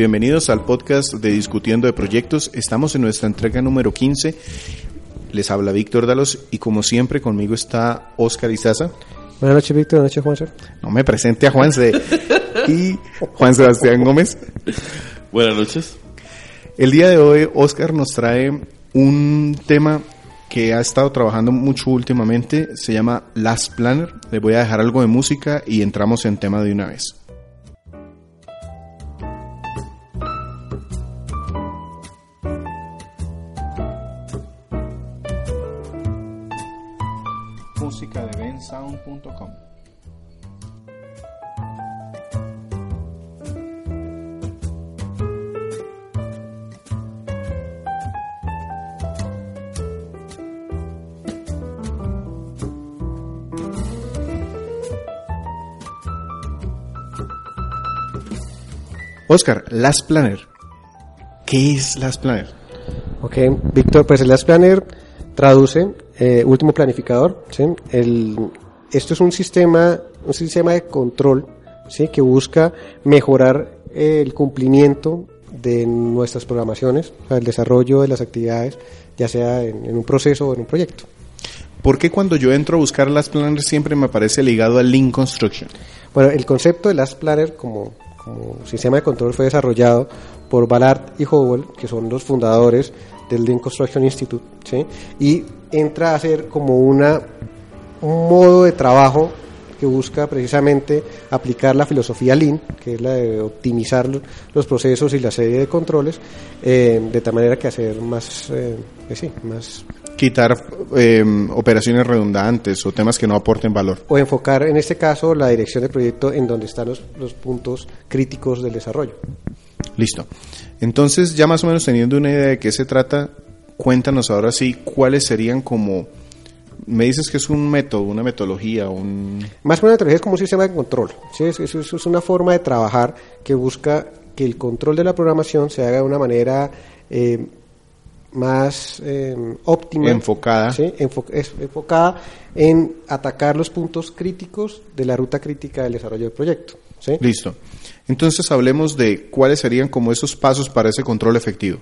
Bienvenidos al podcast de Discutiendo de Proyectos. Estamos en nuestra entrega número 15. Les habla Víctor Dalos y como siempre conmigo está Oscar Izaza. Buenas noches, Víctor. Buenas noches, Juanse. No me presente a Juanse. y Juan Sebastián Gómez. Buenas noches. El día de hoy Oscar nos trae un tema que ha estado trabajando mucho últimamente. Se llama Last Planner. Le voy a dejar algo de música y entramos en tema de una vez. Oscar, Last Planner. ¿Qué es Last Planner? Ok, Víctor, pues el Last Planner traduce eh, último planificador. ¿sí? El, esto es un sistema, un sistema de control ¿sí? que busca mejorar el cumplimiento de nuestras programaciones, el desarrollo de las actividades, ya sea en, en, un proceso o en un proyecto. ¿Por qué cuando yo entro a buscar Last Planner siempre me aparece ligado al Lean Construction? Bueno, el concepto de Last Planner como, como sistema de control fue desarrollado por Ballard y Howell, que son los fundadores del Lean Construction Institute, y entra a ser como una, un modo de trabajo que busca precisamente aplicar la filosofía Lean, que es la de optimizar los procesos y la serie de controles, eh, de tal manera que hacer más, eh, sí, más quitar eh, operaciones redundantes o temas que no aporten valor. O enfocar, en este caso, la dirección del proyecto en donde están los, los puntos críticos del desarrollo. Listo. Entonces, ya más o menos teniendo una idea de qué se trata, cuéntanos ahora sí cuáles serían como... Me dices que es un método, una metodología, un... Más que una metodología es como un sistema de control. ¿sí? Es, es, es una forma de trabajar que busca que el control de la programación se haga de una manera eh, más eh, óptima. Enfocada. ¿sí? Enfo es enfocada en atacar los puntos críticos de la ruta crítica del desarrollo del proyecto. ¿sí? Listo. Entonces hablemos de cuáles serían como esos pasos para ese control efectivo.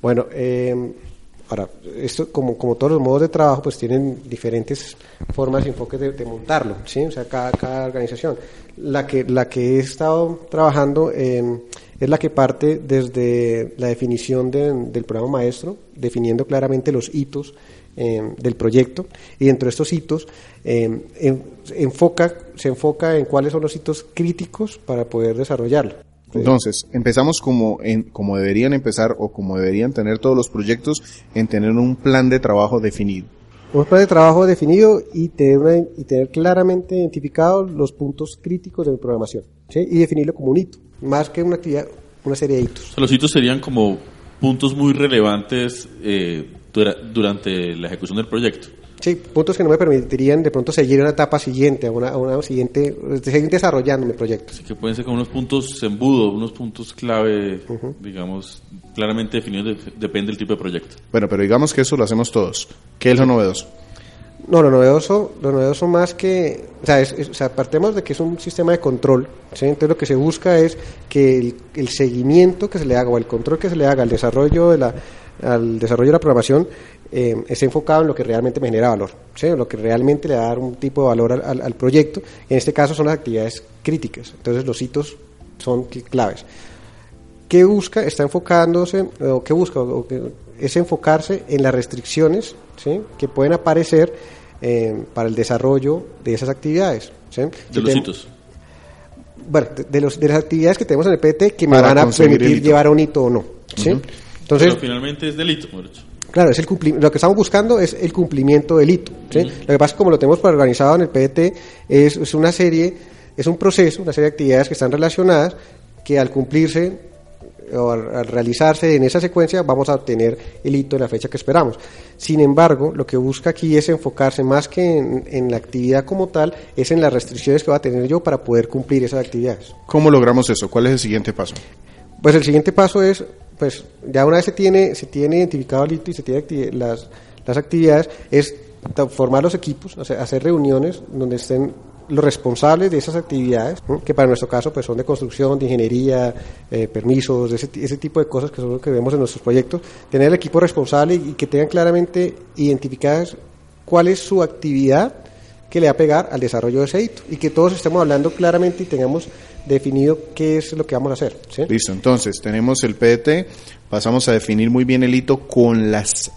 Bueno, eh, ahora, esto como, como todos los modos de trabajo, pues tienen diferentes formas y enfoques de, de montarlo, ¿sí? O sea, cada, cada, organización. La que, la que he estado trabajando eh, es la que parte desde la definición de, del programa maestro, definiendo claramente los hitos eh, del proyecto y dentro de estos hitos eh, en, enfoca, se enfoca en cuáles son los hitos críticos para poder desarrollarlo. Entonces, empezamos como, en, como deberían empezar o como deberían tener todos los proyectos en tener un plan de trabajo definido. Un plan de trabajo definido y tener, y tener claramente identificados los puntos críticos de mi programación ¿sí? y definirlo como un hito, más que una actividad, una serie de hitos. Los hitos serían como puntos muy relevantes eh, durante la ejecución del proyecto. Sí, puntos que no me permitirían de pronto seguir una etapa siguiente, a una, a una siguiente, seguir desarrollando mi proyecto. Así que pueden ser como unos puntos embudo, unos puntos clave, uh -huh. digamos, claramente definidos, de, depende del tipo de proyecto. Bueno, pero digamos que eso lo hacemos todos. ¿Qué es lo novedoso? No, lo novedoso, lo novedoso más que, o sea, es, es, o sea, partemos de que es un sistema de control, ¿sí? entonces lo que se busca es que el, el, seguimiento que se le haga o el control que se le haga al desarrollo de la, al desarrollo de la programación eh, esté enfocado en lo que realmente me genera valor, ¿sí? lo que realmente le va a dar un tipo de valor al, al, al, proyecto. En este caso son las actividades críticas, entonces los hitos son claves. ¿Qué busca? Está enfocándose, o qué busca, o que es enfocarse en las restricciones ¿sí? que pueden aparecer eh, para el desarrollo de esas actividades. ¿sí? De los hitos. bueno, de, de los, de las actividades que tenemos en el PDT que me Para van a permitir llevar a un hito o no. ¿sí? Entonces, Pero finalmente es delito, dicho. Claro, es el cumpli- lo que estamos buscando es el cumplimiento del hito. ¿sí? Lo que pasa es que como lo tenemos organizado en el PDT, es, es una serie, es un proceso, una serie de actividades que están relacionadas, que al cumplirse o al, al realizarse en esa secuencia vamos a obtener el hito en la fecha que esperamos. Sin embargo, lo que busca aquí es enfocarse más que en, en la actividad como tal, es en las restricciones que va a tener yo para poder cumplir esas actividades. ¿Cómo logramos eso? ¿Cuál es el siguiente paso? Pues el siguiente paso es, pues ya una vez se tiene, se tiene identificado el hito y se tiene acti- las, las actividades, es formar los equipos, hacer reuniones donde estén los responsables de esas actividades, que para nuestro caso pues son de construcción, de ingeniería, eh, permisos, ese, ese tipo de cosas que son lo que vemos en nuestros proyectos, tener el equipo responsable y, y que tengan claramente identificadas cuál es su actividad que le va a pegar al desarrollo de ese hito y que todos estemos hablando claramente y tengamos definido qué es lo que vamos a hacer. ¿sí? Listo, entonces tenemos el PDT, pasamos a definir muy bien el hito con las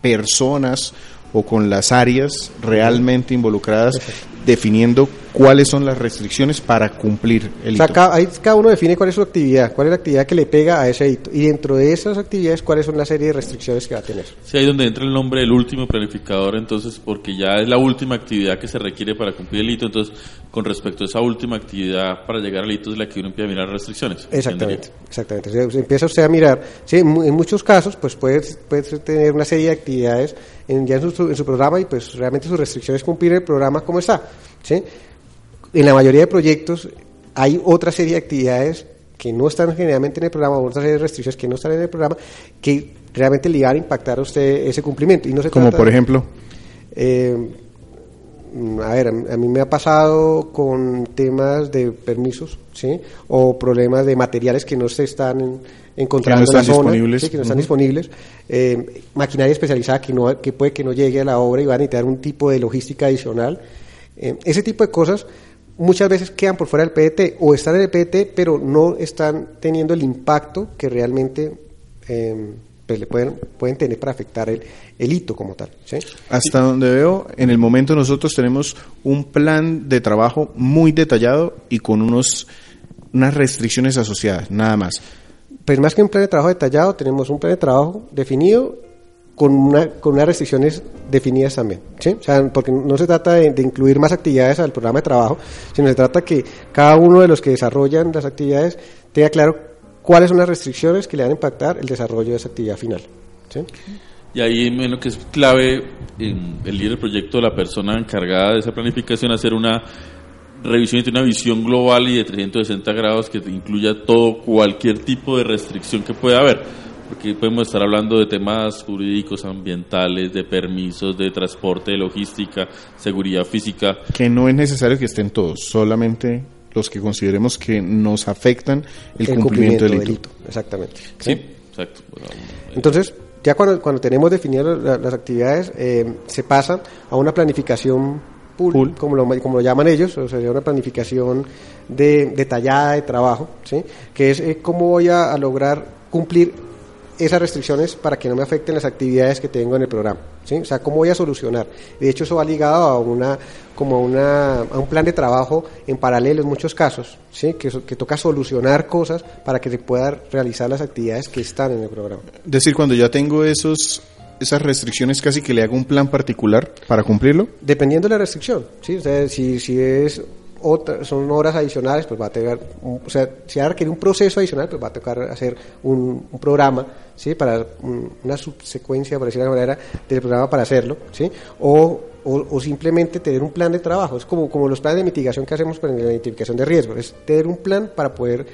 personas o con las áreas realmente involucradas, definiendo cuáles son las restricciones para cumplir el O sea, hito. cada, ahí cada uno define cuál es su actividad, cuál es la actividad que le pega a ese hito. Y dentro de esas actividades, cuáles son la serie de restricciones que va a tener. Sí, ahí donde entra el nombre del último planificador, entonces, porque ya es la última actividad que se requiere para cumplir el hito, entonces, con respecto a esa última actividad para llegar al hito es la que uno empieza a mirar las restricciones. Exactamente, exactamente. O sea, se empieza usted a mirar, sí, en, mu- en muchos casos, pues puede, puede tener una serie de actividades en, ya en su, en su programa y pues realmente su restricción es cumplir el programa como está. ¿Sí? En la mayoría de proyectos hay otra serie de actividades que no están generalmente en el programa, otra serie de restricciones que no están en el programa, que realmente le van a impactar a usted ese cumplimiento. Y no se Como por ejemplo, eh, mm, a ver, a mí- me ha pasado con temas de permisos, ¿sí? O problemas de materiales que no se están en- encontrando Que no en están la zona, disponibles. ¿sí? que no están disponibles. Eh, maquinaria especializada que, no, que puede que no llegue a la obra y va a necesitar un tipo de logística adicional. Eh, ese tipo de cosas muchas veces quedan por fuera del PDT o están en el PDT pero no están teniendo el impacto que realmente eh, pues le pueden, pueden tener para afectar el, el hito como tal. ¿sí? hasta donde veo, en el momento nosotros tenemos un plan de trabajo muy detallado y con unos unas restricciones asociadas, nada más. Pues más que un plan de trabajo detallado, tenemos un plan de trabajo definido con, una, con unas restricciones definidas también. ¿sí? O sea, porque no se trata de, incluir más actividades al programa de trabajo, sino se trata que cada uno de los que desarrollan las actividades tenga claro cuáles son las restricciones que le van a impactar el desarrollo de esa actividad final. ¿sí? Y ahí menos que es clave en el líder del proyecto, la persona encargada de esa planificación, hacer una revisión y una visión global y de 360 grados que incluya todo, cualquier tipo de restricción que pueda haber. Porque podemos estar hablando de temas jurídicos, ambientales, de permisos, de transporte, de logística, seguridad física. Que no es necesario que estén todos, solamente los que consideremos que nos afectan el, cumplimiento, del hito. Exactamente. Sí, exacto. Bueno, Entonces, ya cuando, cuando tenemos definidas la- las actividades, eh, se pasa a una planificación pool, Pool. Como, lo, como lo llaman ellos, o sería una planificación de, detallada de trabajo, ¿sí? que es eh, cómo voy a, a lograr cumplir esas restricciones para que no me afecten las actividades que tengo en el programa, ¿sí? O sea, cómo voy a solucionar. De hecho, eso va ligado a una como a una, a un plan de trabajo en paralelo en muchos casos, ¿sí? Que, que toca solucionar cosas para que se puedan realizar las actividades que están en el programa. Es decir, cuando ya tengo esos esas restricciones, casi que le hago un plan particular para cumplirlo. Dependiendo de la restricción, ¿sí? O sea, si, si es otra, son horas adicionales, pues va a tener, o sea, si va a requerir un proceso adicional, pues va a tocar hacer un, programa, ¿sí? Para un- una subsecuencia, por decirlo de manera, del programa para hacerlo, ¿sí? O, o, o simplemente tener un plan de trabajo, es como, como los planes de mitigación que hacemos con la identificación de riesgos, es tener un plan para poder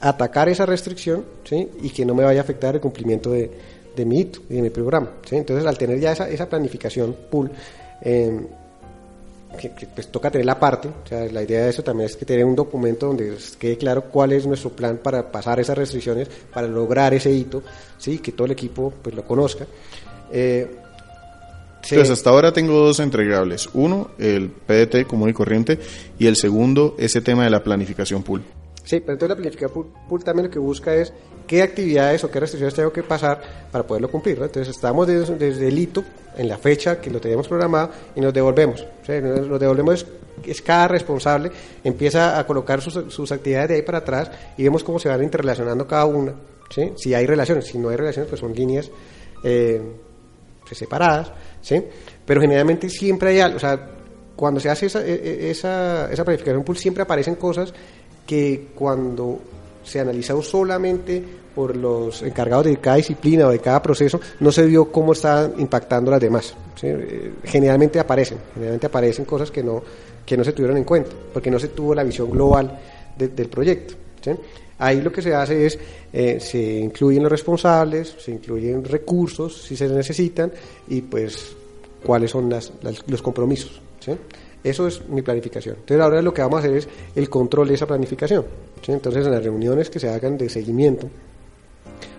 atacar esa restricción, ¿sí? Y que no me vaya a afectar el cumplimiento de, de mi hito y de mi programa, ¿sí? Entonces, al tener ya esa, esa planificación pool, eh, que, pues toca tener la parte, o sea, la idea de eso también es que tener un documento donde quede claro cuál es nuestro plan para pasar esas restricciones, para lograr ese hito, sí, que todo el equipo pues lo conozca. Eh, Entonces, hasta ahora tengo dos entregables. Uno, el PDT común y corriente, y el segundo, ese tema de la planificación pool. Sí, pero entonces la planificación pool, también lo que busca es qué actividades o qué restricciones tengo que pasar para poderlo cumplir. Entonces estamos desde, el hito, en la fecha que lo teníamos programado, y nos devolvemos. O nos devolvemos es, cada responsable, empieza a colocar sus, sus, actividades de ahí para atrás y vemos cómo se van interrelacionando cada una. ¿sí? Si hay relaciones, si no hay relaciones, pues son líneas eh, pues separadas. ¿sí? Pero generalmente siempre hay algo, o sea, cuando se hace esa, e, e, esa, esa planificación pool siempre aparecen cosas que cuando se analizó solamente por los encargados de cada disciplina o de cada proceso, no se vio cómo estaban impactando las demás. Eh, generalmente aparecen, generalmente aparecen cosas que no, que no se tuvieron en cuenta, porque no se tuvo la visión global del proyecto. Ahí lo que se hace es, eh, se incluyen los responsables, se incluyen recursos si se necesitan y pues cuáles son las, los compromisos. Eso es mi planificación. Entonces ahora lo que vamos a hacer es el control de esa planificación. Entonces en las reuniones que se hagan de seguimiento,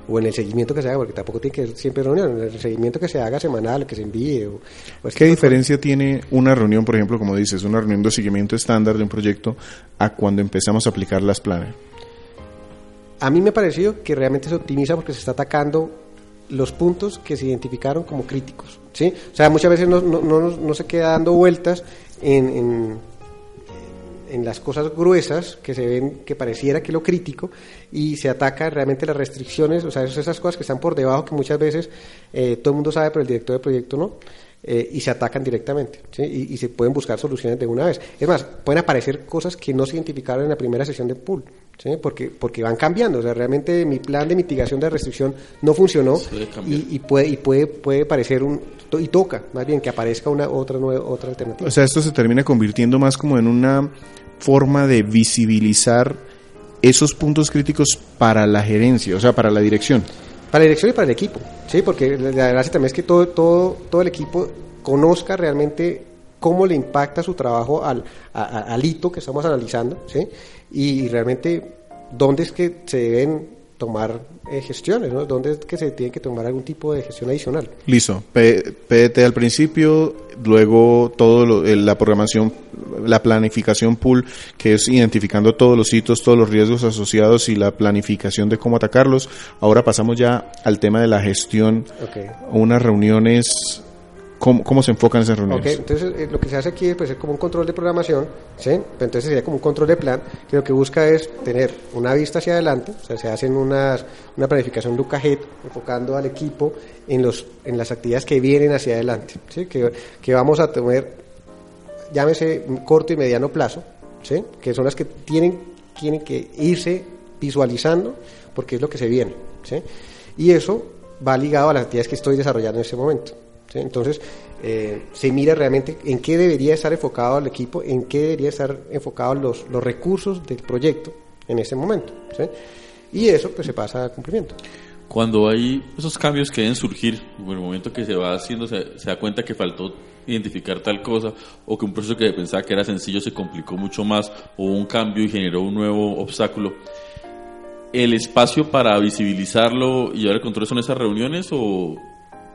o en el seguimiento que se haga, porque tampoco tiene que ser siempre reunión, en el seguimiento que se haga semanal, que se envíe. O, ¿Qué diferencia tiene una reunión, por ejemplo, como dices, una reunión de seguimiento estándar de un proyecto a cuando empezamos a aplicar las planes? A mí me ha parecido que realmente se optimiza porque se está atacando los puntos que se identificaron como críticos. ¿sí? O sea, muchas veces no, no, no, no se queda dando vueltas en, en, las cosas gruesas que se ven, que pareciera que lo crítico, y se ataca realmente las restricciones, o sea, esas cosas que están por debajo, que muchas veces eh, todo el mundo sabe, pero el director de proyecto no. Eh, y se atacan directamente y, y, se pueden buscar soluciones de una vez. Es más, pueden aparecer cosas que no se identificaron en la primera sesión de pool. ¿Sí? porque, porque van cambiando. O sea, realmente mi plan de mitigación de restricción no funcionó y, y, puede, y puede, puede parecer un, y toca más bien que aparezca una otra, nueva, otra alternativa. O sea, esto se termina convirtiendo más como en una forma de visibilizar esos puntos críticos para la gerencia, o sea, para la dirección. Para la dirección y para el equipo, sí, porque la gracia también es que todo, todo, todo el equipo conozca realmente cómo le impacta su trabajo al, al hito que estamos analizando, ¿sí? Y realmente dónde es que se deben tomar eh, gestiones, ¿no? ¿Dónde es que se tiene que tomar algún tipo de gestión adicional? Listo. PDT al principio, luego todo la programación, la planificación pool, que es identificando todos los hitos, todos los riesgos asociados y la planificación de cómo atacarlos. Ahora pasamos ya al tema de la gestión, unas reuniones ¿Cómo, se enfocan esas reuniones? entonces eh, lo que se hace aquí pues, es como un control de programación, ¿sí? entonces sería como un control de plan, que lo que busca es tener una vista hacia adelante, o sea, se hacen unas, una planificación look ahead, enfocando al equipo en, los, en las actividades que vienen hacia adelante, ¿sí? que, que vamos a tener, llámese corto y mediano plazo, ¿sí? que son las que tienen, tienen que irse visualizando, porque es lo que se viene. ¿sí? Y eso va ligado a las actividades que estoy desarrollando en ese momento. Entonces, eh, se mira realmente en qué debería estar enfocado el equipo, en qué debería estar enfocados los, los recursos del proyecto en ese momento. Y eso pues se pasa a cumplimiento. Cuando hay esos cambios que deben surgir, en el momento que se va haciendo, se, da cuenta que faltó identificar tal cosa, o que un proceso que pensaba que era sencillo se complicó mucho más, o un cambio y generó un nuevo obstáculo. ¿El espacio para visibilizarlo y llevar el control son esas reuniones o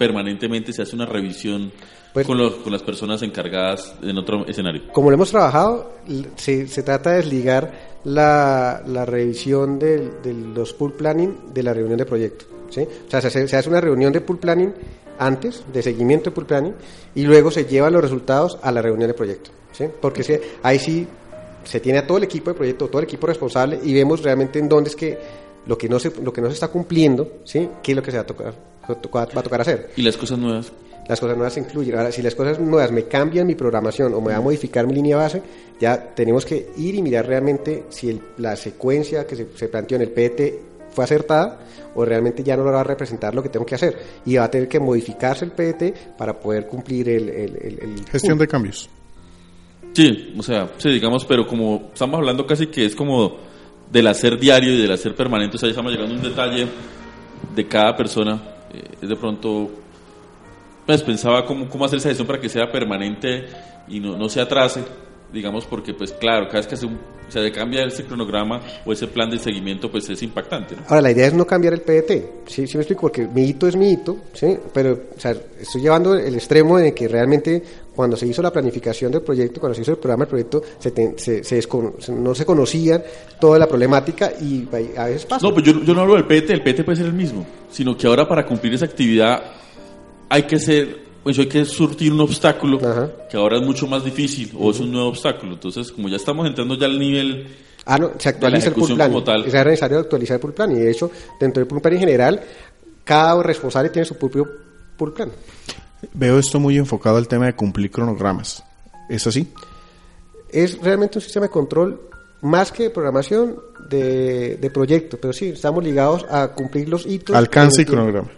permanentemente se hace una revisión pues, con, con, las personas encargadas en otro escenario. Como lo hemos trabajado, se, se trata de desligar la, la revisión de, de, los pool planning de la reunión de proyecto. ¿sí? O sea, se, se, hace una reunión de pool planning antes, de seguimiento de pool planning, y luego se llevan los resultados a la reunión de proyecto. ¿sí? Porque se, ahí sí se tiene a todo el equipo de proyecto, todo el equipo responsable, y vemos realmente en dónde es que lo que no se, lo que no se está cumpliendo, ¿sí? qué es lo que se va a tocar va a tocar hacer. ¿Y las cosas nuevas? Las cosas nuevas se incluyen. Ahora, si las cosas nuevas me cambian mi programación o me va a modificar mi línea base, ya tenemos que ir y mirar realmente si la secuencia que se, planteó en el PET fue acertada o realmente ya no lo va a representar lo que tengo que hacer. Y va a tener que modificarse el PET para poder cumplir el... el, Gestión de cambios. Sí, o sea, sí, digamos, pero como estamos hablando casi que es como del hacer diario y del hacer permanente, o sea, ya estamos llegando a un detalle de cada persona eh, de pronto pues pensaba cómo, cómo hacer esa gestión para que sea permanente y no, no se atrase digamos, porque pues claro, cada vez que se, se cambia ese cronograma o ese plan de seguimiento, pues es impactante. Ahora, la idea es no cambiar el PDT, ¿sí? ¿sí me explico? Porque mi hito es mi hito, ¿sí? Pero, o sea, estoy llevando el extremo en que realmente cuando se hizo la planificación del proyecto, cuando se hizo el programa del proyecto, se, se, no se conocía toda la problemática y a veces pasa. No, pues yo, yo no hablo del PDT, el PDT puede ser el mismo, sino que ahora para cumplir esa actividad hay que ser pues hay que surtir un obstáculo que ahora es mucho más difícil o es un nuevo obstáculo. Entonces, como ya estamos entrando ya al nivel ah, no, se actualiza el pool plan. Es necesario actualizar el pool plan y de hecho, dentro del pool plan en general, cada responsable tiene su propio pool plan. Veo esto muy enfocado al tema de cumplir cronogramas. ¿Es así? Es realmente un sistema de control más que de programación de, de proyecto, pero sí, estamos ligados a cumplir los hitos. Alcance y cronograma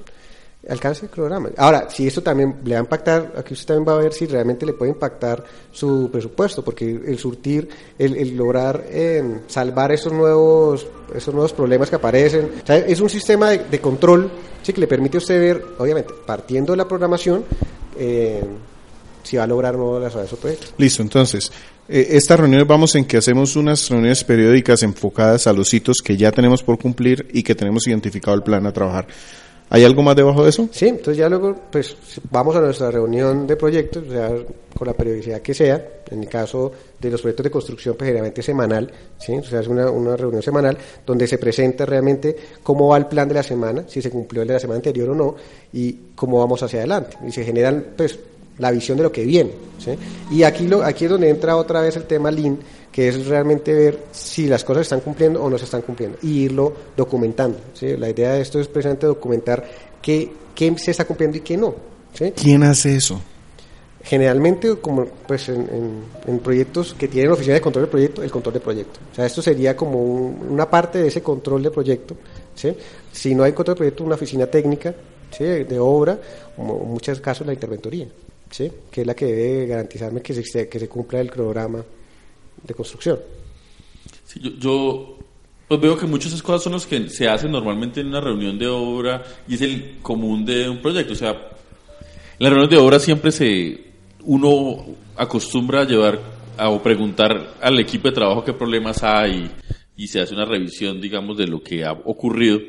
alcance el programa. Ahora, si esto también le va a impactar, aquí usted también va a ver si realmente le puede impactar su presupuesto, porque el surtir, el, lograr em, salvar esos nuevos, esos nuevos problemas que aparecen, es un sistema de, control ¿sí? que le permite a usted ver, obviamente, partiendo de la programación, em, si va a lograr o no las su. Listo, entonces, eh, esta reunión vamos en que hacemos unas reuniones periódicas enfocadas a los hitos que ya tenemos por cumplir y que tenemos identificado el plan a trabajar. ¿Hay algo más debajo de eso? Sí, entonces ya luego pues vamos a nuestra reunión de proyectos, o sea, con la periodicidad que sea, en el caso de los proyectos de construcción pues generalmente semanal, ¿sí? o sea, es una, una reunión semanal donde se presenta realmente cómo va el plan de la semana, si se cumplió el de la semana anterior o no, y cómo vamos hacia adelante. Y se generan pues la visión de lo que viene. ¿sí? Y aquí, lo, aquí es donde entra otra vez el tema Lean, que es realmente ver si las cosas se están cumpliendo o no se están cumpliendo, y irlo documentando. ¿sí? La idea de esto es precisamente documentar qué, qué se está cumpliendo y qué no. ¿sí? ¿Quién hace eso? Generalmente, como pues en, en, proyectos que tienen oficina de control de proyecto, el control de proyecto. O sea, esto sería como una parte de ese control de proyecto. ¿sí? Si no hay control de proyecto, una oficina técnica ¿sí? de obra, como en muchos casos la interventoría, ¿sí? que es la que debe garantizarme que se, que se cumpla el cronograma de construcción. yo, pues veo que muchas de esas cosas son las que se hacen normalmente en una reunión de obra y es el común de un proyecto. O sea, en la reunión de obra siempre se uno acostumbra a llevar a, o preguntar al equipo de trabajo qué problemas hay y se hace una revisión, digamos, de lo que ha ocurrido.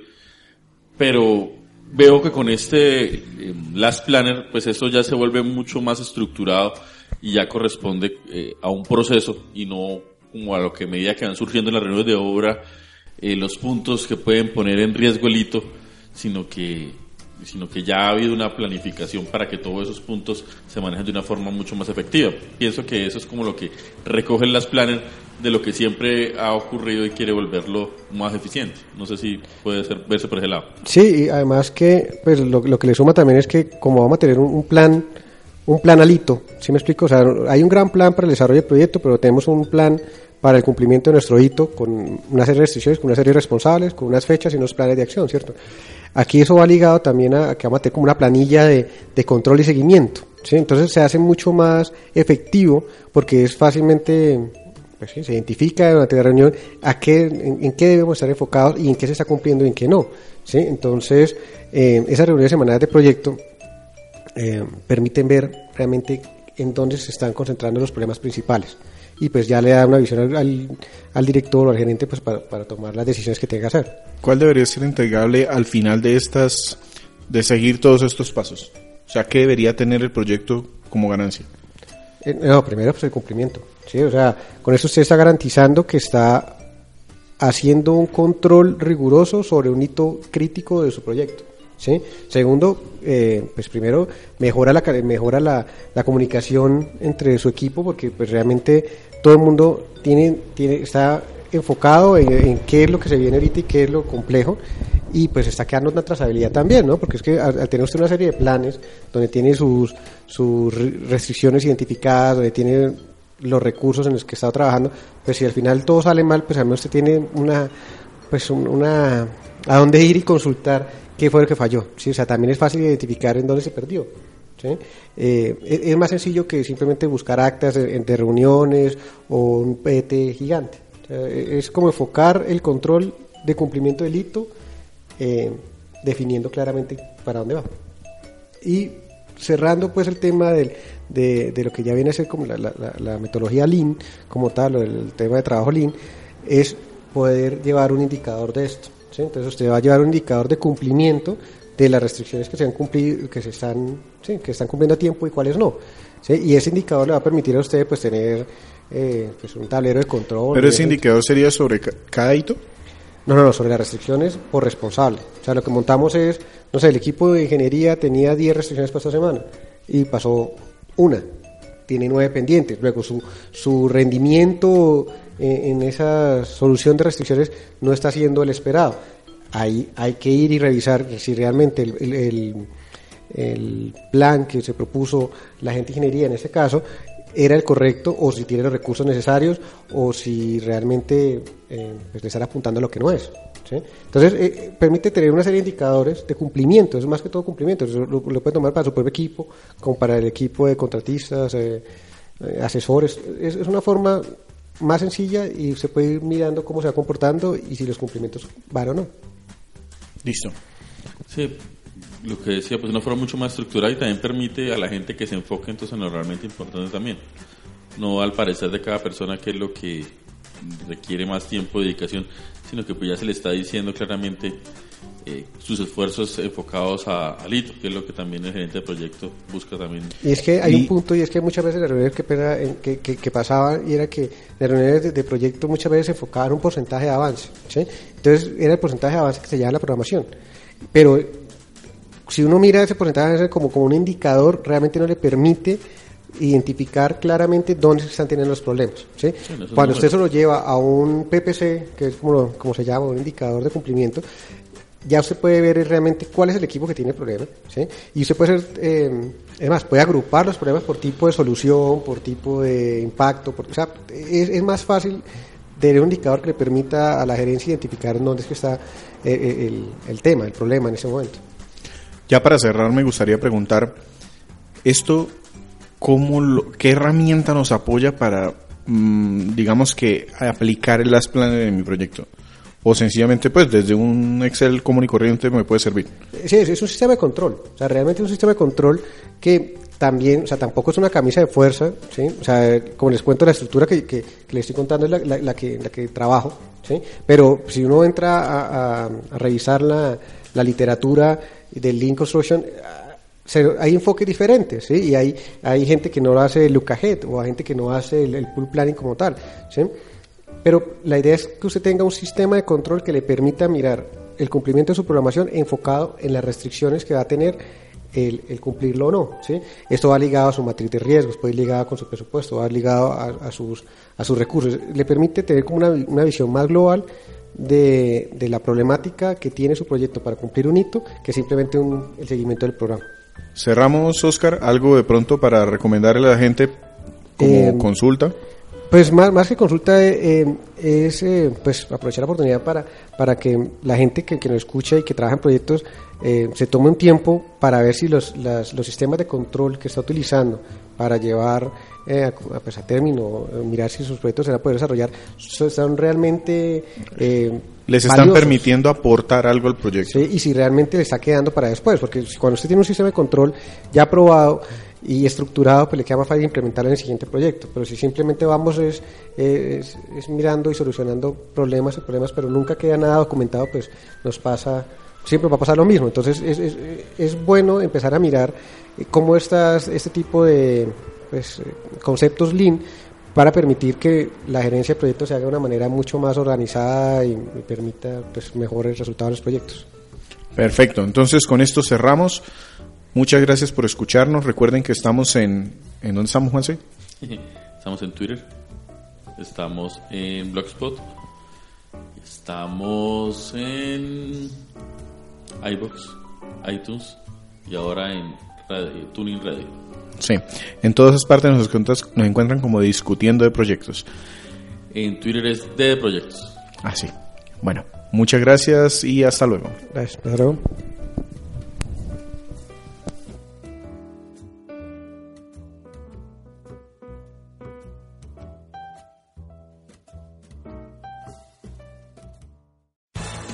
Pero veo que con este eh, Last Planner, pues eso ya se vuelve mucho más estructurado y ya corresponde eh, a un proceso y no como a lo que medida que van surgiendo en las reuniones de obra eh, los puntos que pueden poner en riesgo el hito, sino que sino que ya ha habido una planificación para que todos esos puntos se manejen de una forma mucho más efectiva. Pienso que eso es como lo que recogen las planes de lo que siempre ha ocurrido y quiere volverlo más eficiente. No sé si puede ser, verse por ese lado. Sí, y además que pues lo, que le suma también es que como vamos a tener un plan un plan alito, ¿sí me explico? O sea, hay un gran plan para el desarrollo del proyecto, pero tenemos un plan para el cumplimiento de nuestro hito con una serie de restricciones, con una serie de responsables, con unas fechas y unos planes de acción, ¿cierto? Aquí eso va ligado también a que vamos a tener como una planilla de, de control y seguimiento, ¿sí? Entonces se hace mucho más efectivo porque es fácilmente pues sí, se identifica durante la reunión a qué, en, qué debemos estar enfocados y en qué se está cumpliendo y en qué no. ¿sí? Entonces, eh, esas reuniones semanales de proyecto eh, permiten ver realmente en dónde se están concentrando los problemas principales y pues ya le da una visión al, al, director o al gerente pues para, para, tomar las decisiones que tenga que hacer. ¿Cuál debería ser entregable al final de estas, de seguir todos estos pasos? O sea, ¿qué debería tener el proyecto como ganancia? Eh, no, primero pues el cumplimiento, ¿sí? O sea, con eso usted está garantizando que está haciendo un control riguroso sobre un hito crítico de su proyecto. ¿sí? Segundo, eh, pues primero mejora la mejora la, la, comunicación entre su equipo porque pues realmente todo el mundo tiene, tiene está enfocado en, qué es lo que se viene ahorita y qué es lo complejo y pues está quedando una trazabilidad también, ¿no? Porque es que al, tener usted una serie de planes donde tiene sus, sus restricciones identificadas, donde tiene los recursos en los que está trabajando, pues si al final todo sale mal, pues al menos usted tiene una, pues una, a dónde ir y consultar qué fue lo que falló. ¿sí? O sea, también es fácil identificar en dónde se perdió. Eh, es, más sencillo que simplemente buscar actas de, reuniones o un PT gigante. es como enfocar el control de cumplimiento del hito, eh, definiendo claramente para dónde va. Y cerrando pues el tema del, de, de, lo que ya viene a ser como la, la, la metodología Lean, como tal, o el tema de trabajo Lean, es poder llevar un indicador de esto. ¿sí? Entonces usted va a llevar un indicador de cumplimiento de las restricciones que se han cumplido, que se están, sí, que están cumpliendo a tiempo y cuáles no. ¿sí? Y ese indicador le va a permitir a usted pues tener eh, pues, un tablero de control. ¿Pero ese indicador sería sobre cada hito? No, no, no, sobre las restricciones por responsable. O sea, lo que montamos es, no sé, el equipo de ingeniería tenía 10 restricciones para esta semana y pasó una. Tiene nueve pendientes. Luego su, su rendimiento en, esa solución de restricciones no está siendo el esperado. Ahí hay que ir y revisar si realmente el, el plan que se propuso la gente de ingeniería en ese caso era el correcto o si tiene los recursos necesarios o si realmente eh, pues le están apuntando a lo que no es. ¿sí? Entonces, eh, permite tener una serie de indicadores de cumplimiento, es más que todo cumplimiento, lo, lo, puede tomar para su propio equipo, como para el equipo de contratistas, eh, asesores, es, es, una forma más sencilla y se puede ir mirando cómo se va comportando y si los cumplimientos van o no. Listo. Sí, lo que decía, pues una forma mucho más estructurada y también permite a la gente que se enfoque entonces en lo realmente importante también. No al parecer de cada persona que es lo que requiere más tiempo de dedicación, sino que pues ya se le está diciendo claramente eh, sus esfuerzos enfocados a, al hito, que es lo que también el gerente de proyecto busca también. Y es que hay y, un punto, y es que muchas veces las reuniones que, que, que, que pasaban, y era que las reuniones de, de, proyecto muchas veces enfocaban un porcentaje de avance, ¿sí? Entonces era el porcentaje de avance que se lleva en la programación. Pero si uno mira ese porcentaje como, como un indicador, realmente no le permite identificar claramente dónde se están teniendo los problemas. ¿sí? Sí, Cuando usted se lo lleva a un PPC, que es como, como se llama, un indicador de cumplimiento, ya usted puede ver realmente cuál es el equipo que tiene el problema. ¿sí? Y usted puede ser, eh, además, puede agrupar los problemas por tipo de solución, por tipo de impacto. Por, o sea, es, es, más fácil tener un indicador que le permita a la gerencia identificar dónde es que está eh, el, el tema, el problema en ese momento. Ya para cerrar, me gustaría preguntar, ¿esto qué herramienta nos apoya para, mmm, digamos que, aplicar el last plan en mi proyecto? O sencillamente, pues, desde un Excel común y corriente me puede servir. Sí, es un sistema de control. O sea, realmente es un sistema de control que también, o sea, tampoco es una camisa de fuerza, ¿sí? O sea, como les cuento, la estructura que, que, que les estoy contando es la, la, la, que, la que trabajo, ¿sí? Pero si uno entra a, revisar la literatura del Lean Construction, hay enfoques diferentes, ¿sí? Y hay, hay gente que no hace el ahead o hay gente que no hace el, el pool planning como tal, ¿sí? Pero la idea es que usted tenga un sistema de control que le permita mirar el cumplimiento de su programación enfocado en las restricciones que va a tener el, cumplirlo o no. Esto va ligado a su matriz de riesgos, puede ir ligado con su presupuesto, va ligado a, a, sus, a sus recursos. Le permite tener como una, una visión más global de, de, la problemática que tiene su proyecto para cumplir un hito que simplemente un, el seguimiento del programa. Cerramos, Oscar, algo de pronto para recomendarle a la gente como eh, consulta. Pues más, más que consulta eh, es eh, pues aprovechar la oportunidad para, para que la gente que, que nos escucha y que trabaja en proyectos eh, se tome un tiempo para ver si los, las, los sistemas de control que está utilizando para llevar eh, a, pues a término, mirar si sus proyectos se van a poder desarrollar, son realmente... Eh, Les están valiosos. permitiendo aportar algo al proyecto. Sí, y si realmente le está quedando para después, porque cuando usted tiene un sistema de control ya aprobado y estructurado, pues le queda más fácil implementarlo en el siguiente proyecto. Pero si simplemente vamos es, es, es mirando y solucionando problemas y problemas, pero nunca queda nada documentado, pues nos pasa siempre va a pasar lo mismo. Entonces es, es, es bueno empezar a mirar cómo estas, este tipo de pues, conceptos Lean para permitir que la gerencia de proyectos se haga de una manera mucho más organizada y, y permita pues, mejores resultados en los proyectos. Perfecto, entonces con esto cerramos. Muchas gracias por escucharnos. Recuerden que estamos en... ¿En dónde estamos, Juanse? Estamos en Twitter, estamos en Blogspot, estamos en iBox, iTunes y ahora en radio, Tuning Radio. Sí, en todas esas partes nos, nos encuentran como discutiendo de proyectos. En Twitter es de proyectos. Ah, sí. Bueno, muchas gracias y hasta luego. Gracias, Pedro.